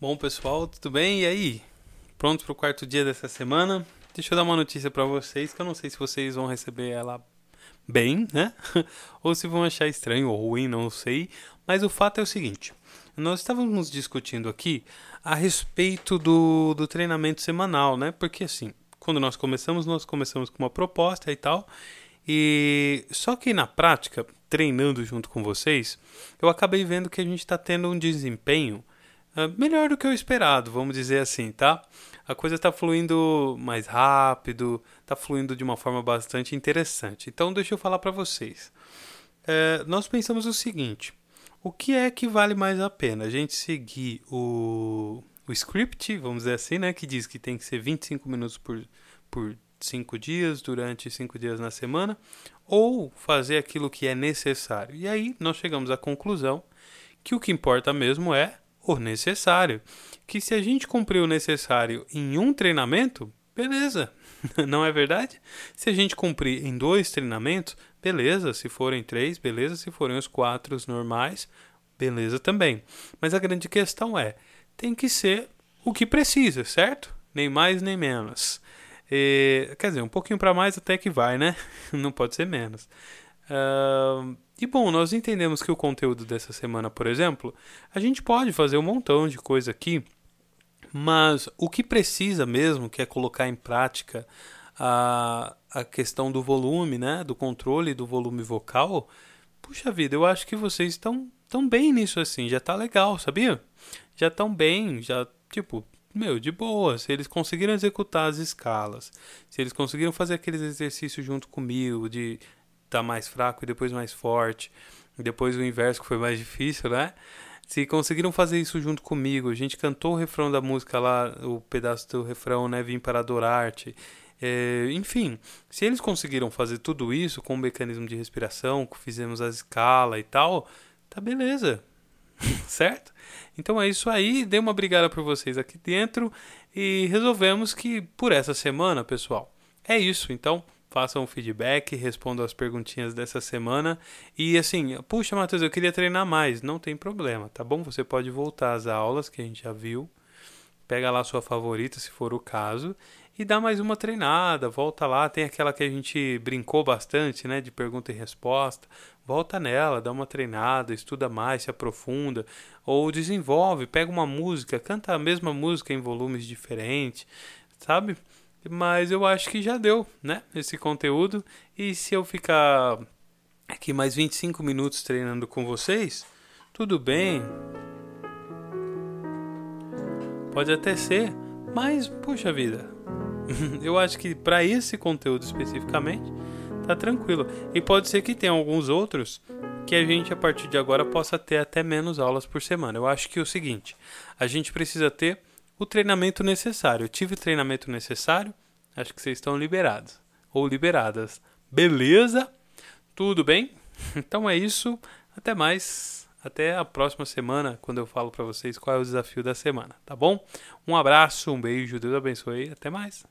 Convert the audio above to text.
Bom, pessoal, tudo bem? E aí? Pronto para o quarto dia dessa semana? Deixa eu dar uma notícia para vocês que eu não sei se vocês vão receber ela bem, né? ou se vão achar estranho ou ruim, não sei. Mas o fato é o seguinte: nós estávamos discutindo aqui a respeito do, do treinamento semanal, né? Porque assim, quando nós começamos, nós começamos com uma proposta e tal. E só que na prática, treinando junto com vocês, eu acabei vendo que a gente está tendo um desempenho melhor do que o esperado, vamos dizer assim, tá? A coisa está fluindo mais rápido, está fluindo de uma forma bastante interessante. Então, deixa eu falar para vocês. Uh, nós pensamos o seguinte: o que é que vale mais a pena? A gente seguir o, o script, vamos dizer assim, né? Que diz que tem que ser 25 minutos por, por cinco dias, durante cinco dias na semana, ou fazer aquilo que é necessário. E aí nós chegamos à conclusão que o que importa mesmo é o necessário. Que se a gente cumprir o necessário em um treinamento, beleza, não é verdade? Se a gente cumprir em dois treinamentos, beleza. Se forem três, beleza. Se forem os quatro os normais, beleza também. Mas a grande questão é: tem que ser o que precisa, certo? Nem mais nem menos. E, quer dizer, um pouquinho para mais até que vai, né? Não pode ser menos. Uh, e bom, nós entendemos que o conteúdo dessa semana, por exemplo, a gente pode fazer um montão de coisa aqui, mas o que precisa mesmo, que é colocar em prática a, a questão do volume, né? Do controle do volume vocal, puxa vida, eu acho que vocês estão tão bem nisso assim, já tá legal, sabia? Já estão bem, já, tipo, meu, de boa. Se eles conseguiram executar as escalas, se eles conseguiram fazer aqueles exercícios junto comigo, de tá mais fraco e depois mais forte, e depois o inverso que foi mais difícil, né? Se conseguiram fazer isso junto comigo, a gente cantou o refrão da música lá, o pedaço do refrão, né? Vim para adorar-te. É, enfim, se eles conseguiram fazer tudo isso com o mecanismo de respiração, fizemos a escala e tal, tá beleza, certo? Então é isso aí, dei uma brigada por vocês aqui dentro e resolvemos que por essa semana, pessoal, é isso. Então façam feedback, respondam as perguntinhas dessa semana e assim, puxa, Matheus, eu queria treinar mais, não tem problema, tá bom? Você pode voltar às aulas que a gente já viu, pega lá a sua favorita, se for o caso, e dá mais uma treinada, volta lá, tem aquela que a gente brincou bastante, né, de pergunta e resposta. Volta nela, dá uma treinada, estuda mais, se aprofunda, ou desenvolve, pega uma música, canta a mesma música em volumes diferentes, sabe? Mas eu acho que já deu, né, esse conteúdo. E se eu ficar aqui mais 25 minutos treinando com vocês, tudo bem. Pode até ser, mas puxa vida, eu acho que para esse conteúdo especificamente, tá tranquilo. E pode ser que tenha alguns outros que a gente a partir de agora possa ter até menos aulas por semana. Eu acho que é o seguinte, a gente precisa ter o treinamento necessário. Eu tive o treinamento necessário, acho que vocês estão liberados ou liberadas. Beleza? Tudo bem? Então é isso. Até mais. Até a próxima semana, quando eu falo para vocês qual é o desafio da semana, tá bom? Um abraço, um beijo, Deus abençoe, até mais.